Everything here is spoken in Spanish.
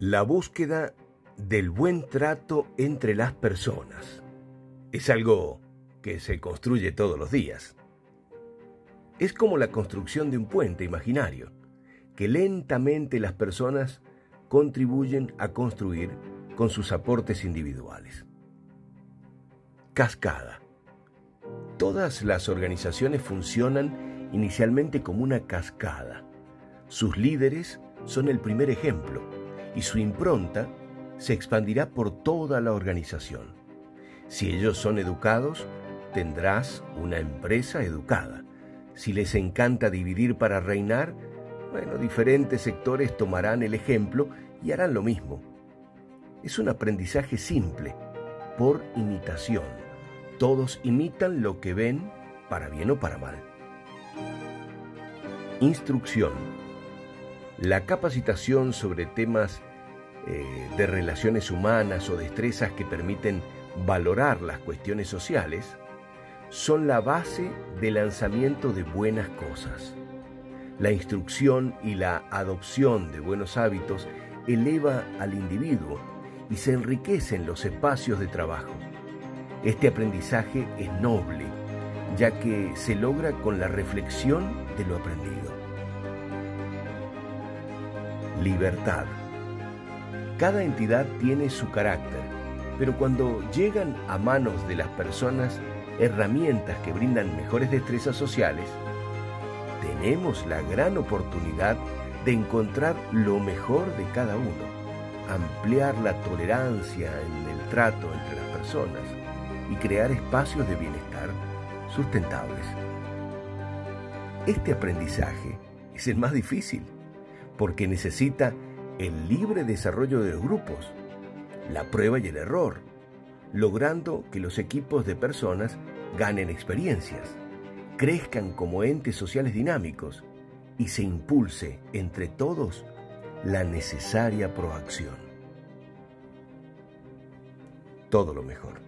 La búsqueda del buen trato entre las personas es algo que se construye todos los días. Es como la construcción de un puente imaginario, que lentamente las personas contribuyen a construir con sus aportes individuales. Cascada. Todas las organizaciones funcionan inicialmente como una cascada. Sus líderes son el primer ejemplo y su impronta se expandirá por toda la organización. Si ellos son educados, tendrás una empresa educada. Si les encanta dividir para reinar, bueno, diferentes sectores tomarán el ejemplo y harán lo mismo. Es un aprendizaje simple, por imitación. Todos imitan lo que ven, para bien o para mal. Instrucción la capacitación sobre temas eh, de relaciones humanas o destrezas que permiten valorar las cuestiones sociales son la base del lanzamiento de buenas cosas. La instrucción y la adopción de buenos hábitos eleva al individuo y se enriquecen los espacios de trabajo. Este aprendizaje es noble, ya que se logra con la reflexión de lo aprendido libertad. Cada entidad tiene su carácter, pero cuando llegan a manos de las personas herramientas que brindan mejores destrezas sociales, tenemos la gran oportunidad de encontrar lo mejor de cada uno, ampliar la tolerancia en el trato entre las personas y crear espacios de bienestar sustentables. Este aprendizaje es el más difícil porque necesita el libre desarrollo de los grupos, la prueba y el error, logrando que los equipos de personas ganen experiencias, crezcan como entes sociales dinámicos y se impulse entre todos la necesaria proacción. Todo lo mejor.